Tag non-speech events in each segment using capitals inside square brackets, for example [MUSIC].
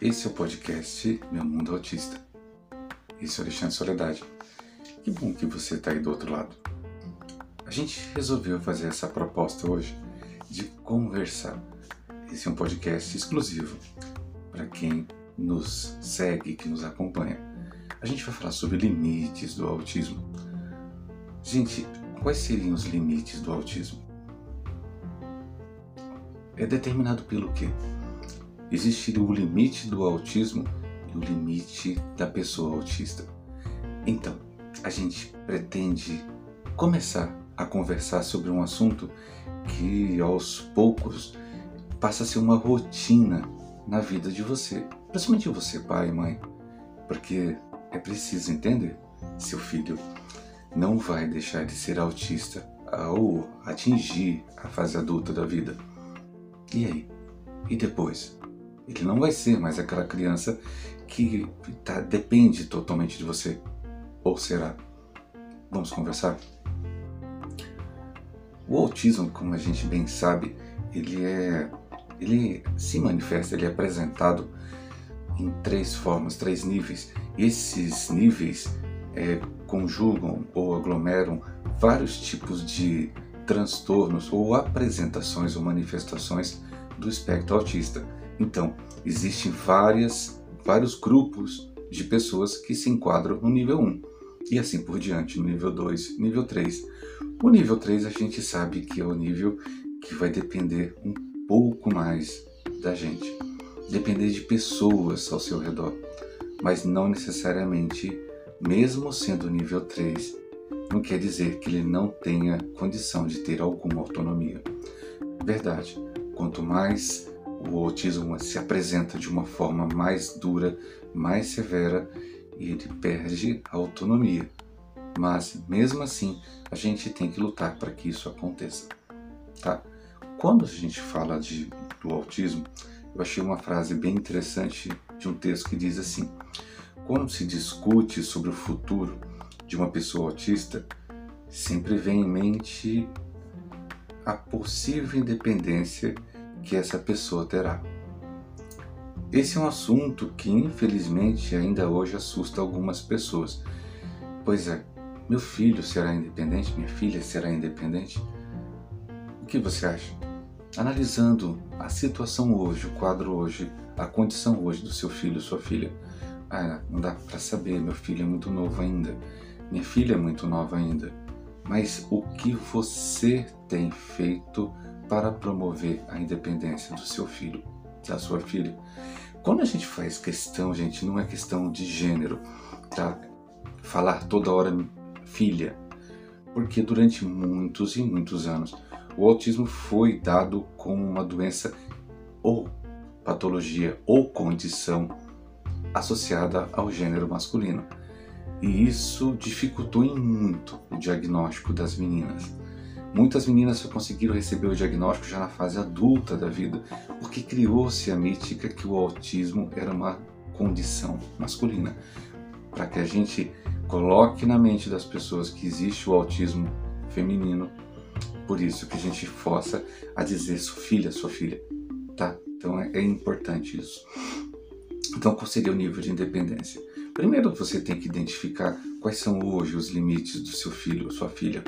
Esse é o podcast Meu Mundo Autista. Esse é o Alexandre Soledade. Que bom que você está aí do outro lado. A gente resolveu fazer essa proposta hoje de conversar. Esse é um podcast exclusivo para quem nos segue, que nos acompanha. A gente vai falar sobre limites do autismo. Gente, quais seriam os limites do autismo? É determinado pelo quê? Existe o limite do autismo e o limite da pessoa autista. Então, a gente pretende começar a conversar sobre um assunto que aos poucos passa a ser uma rotina na vida de você, principalmente você, pai e mãe, porque é preciso entender: seu filho não vai deixar de ser autista ao atingir a fase adulta da vida. E aí? E depois? Ele não vai ser mais aquela criança que tá, depende totalmente de você. Ou será? Vamos conversar? O autismo, como a gente bem sabe, ele é ele se manifesta, ele é apresentado em três formas, três níveis. Esses níveis é, conjugam ou aglomeram vários tipos de transtornos ou apresentações ou manifestações do espectro autista. Então, existem várias, vários grupos de pessoas que se enquadram no nível 1 e assim por diante, no nível 2, nível 3. O nível 3 a gente sabe que é o nível que vai depender um pouco mais da gente, depender de pessoas ao seu redor, mas não necessariamente, mesmo sendo nível 3, não quer dizer que ele não tenha condição de ter alguma autonomia. Verdade, quanto mais o autismo se apresenta de uma forma mais dura, mais severa, ele perde a autonomia. Mas mesmo assim, a gente tem que lutar para que isso aconteça, tá? Quando a gente fala de, do autismo, eu achei uma frase bem interessante de um texto que diz assim: quando se discute sobre o futuro de uma pessoa autista, sempre vem em mente a possível independência que essa pessoa terá. Esse é um assunto que infelizmente ainda hoje assusta algumas pessoas. Pois é, meu filho será independente? Minha filha será independente? O que você acha? Analisando a situação hoje, o quadro hoje, a condição hoje do seu filho, sua filha, ah, não dá para saber, meu filho é muito novo ainda, minha filha é muito nova ainda. Mas o que você tem feito para promover a independência do seu filho, da sua filha? Quando a gente faz questão, gente, não é questão de gênero, tá? Falar toda hora filha, porque durante muitos e muitos anos o autismo foi dado como uma doença ou patologia ou condição associada ao gênero masculino. E isso dificultou em muito o diagnóstico das meninas. Muitas meninas só conseguiram receber o diagnóstico já na fase adulta da vida, porque criou-se a mítica que o autismo era uma condição masculina. Para que a gente coloque na mente das pessoas que existe o autismo feminino por isso que a gente força a dizer sua filha, sua filha, tá? Então é, é importante isso. Então qual seria o nível de independência? Primeiro você tem que identificar quais são hoje os limites do seu filho ou sua filha.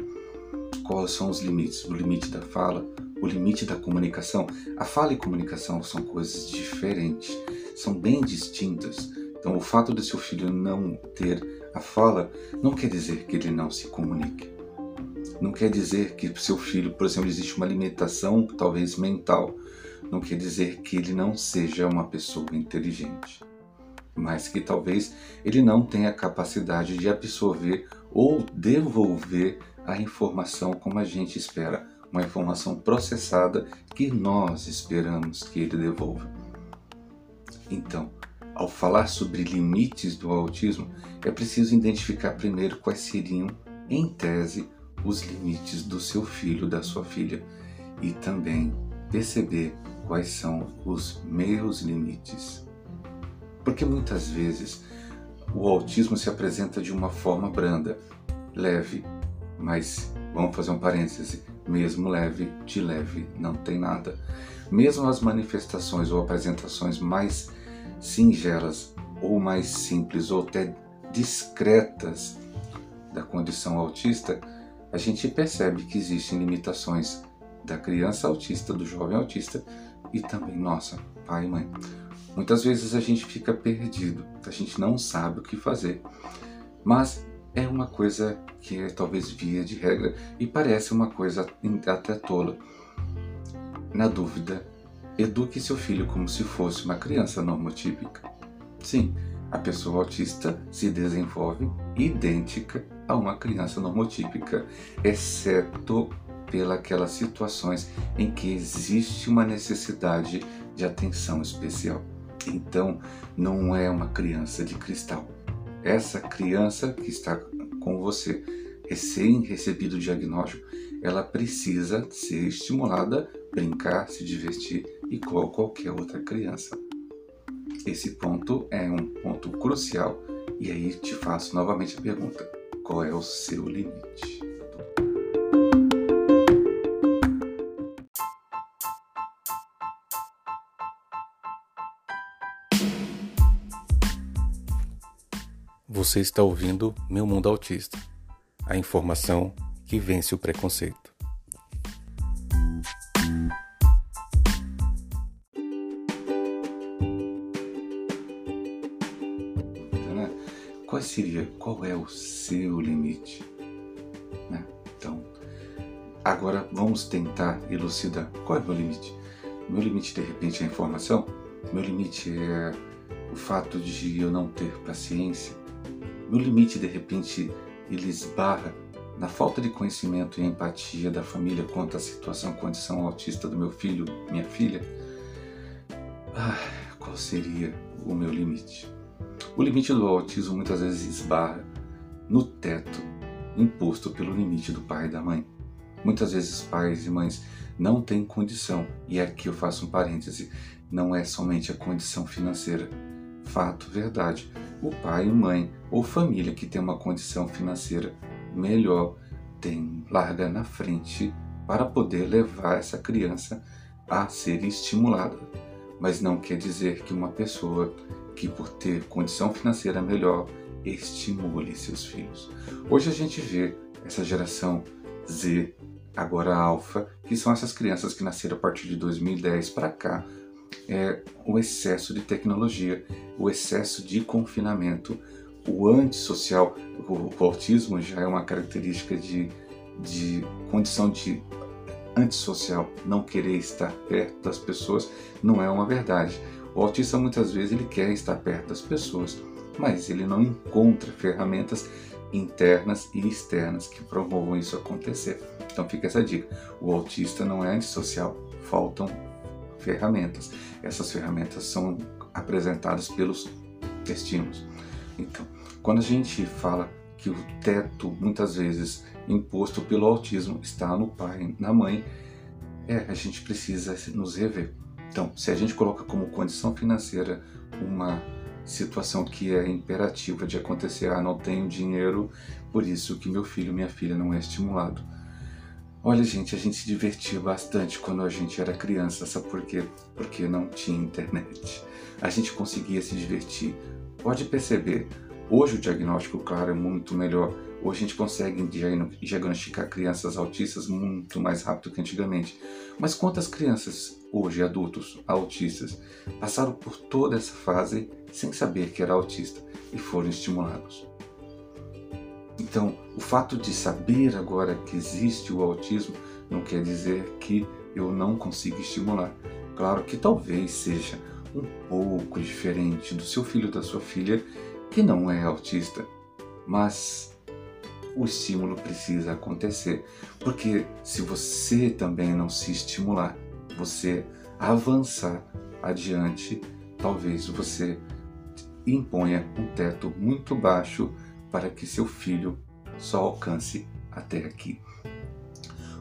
Quais são os limites? O limite da fala, o limite da comunicação. A fala e comunicação são coisas diferentes, são bem distintas. Então, o fato de seu filho não ter a fala não quer dizer que ele não se comunique não quer dizer que seu filho, por exemplo, existe uma limitação, talvez mental. Não quer dizer que ele não seja uma pessoa inteligente, mas que talvez ele não tenha a capacidade de absorver ou devolver a informação como a gente espera, uma informação processada que nós esperamos que ele devolva. Então, ao falar sobre limites do autismo, é preciso identificar primeiro quais seriam, em tese, os limites do seu filho, da sua filha e também perceber quais são os meus limites. Porque muitas vezes o autismo se apresenta de uma forma branda, leve, mas vamos fazer um parêntese, mesmo leve, de leve não tem nada. Mesmo as manifestações ou apresentações mais singelas ou mais simples ou até discretas da condição autista, a gente percebe que existem limitações da criança autista, do jovem autista e também nossa, pai e mãe. Muitas vezes a gente fica perdido, a gente não sabe o que fazer. Mas é uma coisa que é talvez via de regra e parece uma coisa até tola. Na dúvida, eduque seu filho como se fosse uma criança normotípica. Sim, a pessoa autista se desenvolve idêntica a uma criança normotípica, exceto pelas situações em que existe uma necessidade de atenção especial. Então, não é uma criança de cristal. Essa criança que está com você, recém recebido o diagnóstico, ela precisa ser estimulada, brincar, se divertir igual qualquer outra criança. Esse ponto é um ponto crucial e aí te faço novamente a pergunta: qual é o seu limite? Você está ouvindo Meu Mundo Autista a informação que vence o preconceito. Qual seria, qual é o seu limite? Né? Então, agora vamos tentar elucidar qual é o meu limite. Meu limite, de repente, é a informação. Meu limite é o fato de eu não ter paciência no limite, de repente, ele esbarra na falta de conhecimento e empatia da família quanto à situação, condição autista do meu filho, minha filha. Ah, qual seria o meu limite? O limite do autismo muitas vezes esbarra no teto imposto pelo limite do pai e da mãe. Muitas vezes pais e mães não têm condição, e aqui eu faço um parêntese, não é somente a condição financeira. Fato, verdade o pai mãe ou família que tem uma condição financeira melhor tem larga na frente para poder levar essa criança a ser estimulada. Mas não quer dizer que uma pessoa que por ter condição financeira melhor estimule seus filhos. Hoje a gente vê essa geração Z, agora alfa, que são essas crianças que nasceram a partir de 2010 para cá, é o excesso de tecnologia, o excesso de confinamento, o antissocial. O, o autismo já é uma característica de, de condição de antissocial, não querer estar perto das pessoas, não é uma verdade. O autista muitas vezes ele quer estar perto das pessoas, mas ele não encontra ferramentas internas e externas que promovam isso acontecer. Então fica essa dica: o autista não é antissocial, faltam ferramentas. Essas ferramentas são apresentadas pelos estímulos. Então, quando a gente fala que o teto, muitas vezes imposto pelo autismo, está no pai, na mãe, é, a gente precisa nos rever. Então, se a gente coloca como condição financeira uma situação que é imperativa de acontecer, ah, não tenho dinheiro, por isso que meu filho, minha filha não é estimulado. Olha, gente, a gente se divertia bastante quando a gente era criança, sabe por quê? Porque não tinha internet. A gente conseguia se divertir. Pode perceber, hoje o diagnóstico, claro, é muito melhor. Hoje a gente consegue diagnosticar crianças autistas muito mais rápido que antigamente. Mas quantas crianças, hoje adultos, autistas, passaram por toda essa fase sem saber que era autista e foram estimulados? Então, o fato de saber agora que existe o autismo não quer dizer que eu não consiga estimular. Claro que talvez seja um pouco diferente do seu filho ou da sua filha que não é autista, mas o estímulo precisa acontecer, porque se você também não se estimular, você avançar adiante, talvez você imponha um teto muito baixo para que seu filho só alcance até aqui.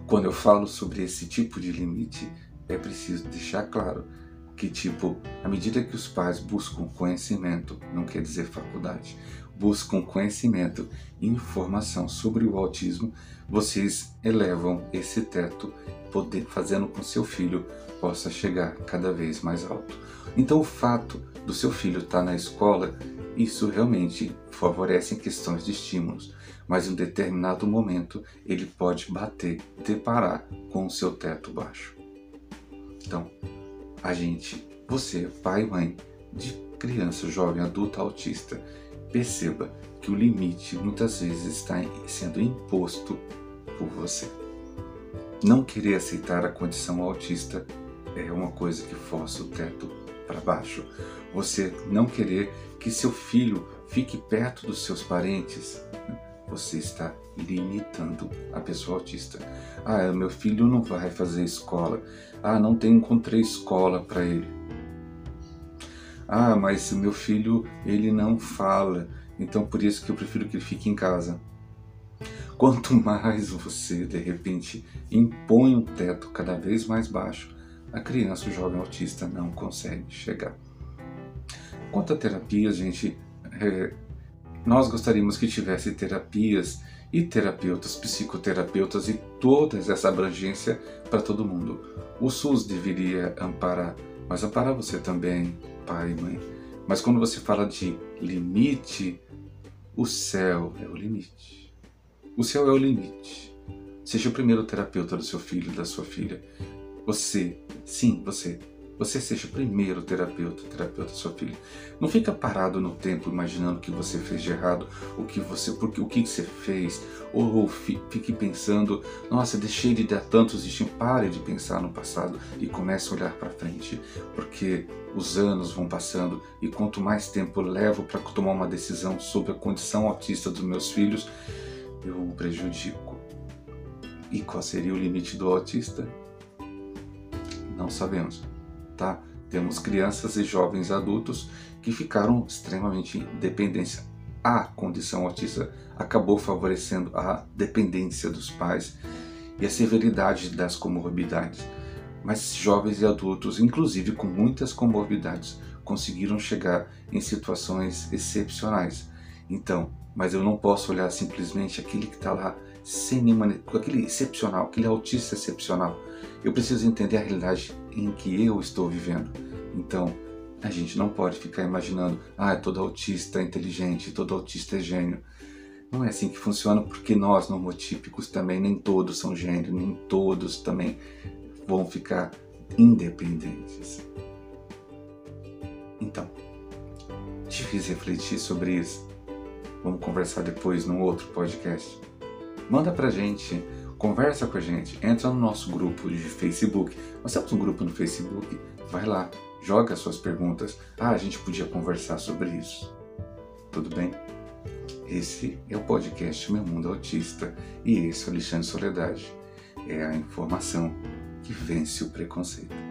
Quando eu falo sobre esse tipo de limite, é preciso deixar claro: que tipo, à medida que os pais buscam conhecimento, não quer dizer faculdade, buscam conhecimento e informação sobre o autismo, vocês elevam esse teto, poder, fazendo com que seu filho possa chegar cada vez mais alto. Então, o fato do seu filho estar na escola, isso realmente favorece em questões de estímulos, mas em um determinado momento ele pode bater, deparar com o seu teto baixo. Então, a gente, você, pai e mãe de criança, jovem, adulto, autista, perceba que o limite muitas vezes está sendo imposto por você. Não querer aceitar a condição autista é uma coisa que força o teto para baixo. Você não querer que seu filho fique perto dos seus parentes, né? você está limitando a pessoa autista. Ah, meu filho não vai fazer escola. Ah, não tem, encontrei escola para ele. Ah, mas meu filho ele não fala, então por isso que eu prefiro que ele fique em casa. Quanto [LAUGHS] mais você de repente impõe um teto cada vez mais baixo, a criança, o jovem autista não consegue chegar. Quanto à terapia, gente, é, nós gostaríamos que tivesse terapias e terapeutas, psicoterapeutas e toda essa abrangência para todo mundo. O SUS deveria amparar, mas amparar você também, pai e mãe. Mas quando você fala de limite, o céu é o limite. O céu é o limite. Seja o primeiro terapeuta do seu filho, da sua filha. Você, sim, você, você seja o primeiro terapeuta, terapeuta da sua filha. Não fica parado no tempo imaginando o que você fez de errado, o que você, porque o que você fez, ou, ou fique pensando, nossa, deixei de dar tantos estímulos. Pare de pensar no passado e comece a olhar para frente, porque os anos vão passando e quanto mais tempo eu levo para tomar uma decisão sobre a condição autista dos meus filhos, eu o prejudico. E qual seria o limite do autista? Não sabemos tá? Temos crianças e jovens adultos que ficaram extremamente dependentes. A condição autista acabou favorecendo a dependência dos pais e a severidade das comorbidades. Mas jovens e adultos, inclusive com muitas comorbidades, conseguiram chegar em situações excepcionais. Então, mas eu não posso olhar simplesmente aquele que está lá sem nenhuma, aquele excepcional, aquele autista excepcional. Eu preciso entender a realidade em que eu estou vivendo. Então, a gente não pode ficar imaginando, ah, todo autista é inteligente, todo autista é gênio. Não é assim que funciona, porque nós, nomotípicos, também nem todos são gênios, nem todos também vão ficar independentes. Então, te fiz refletir sobre isso. Vamos conversar depois num outro podcast. Manda pra gente Conversa com a gente, entra no nosso grupo de Facebook. Nós temos um grupo no Facebook, vai lá, joga suas perguntas. Ah, a gente podia conversar sobre isso. Tudo bem? Esse é o podcast Meu Mundo Autista e esse é o Alexandre Soledade. É a informação que vence o preconceito.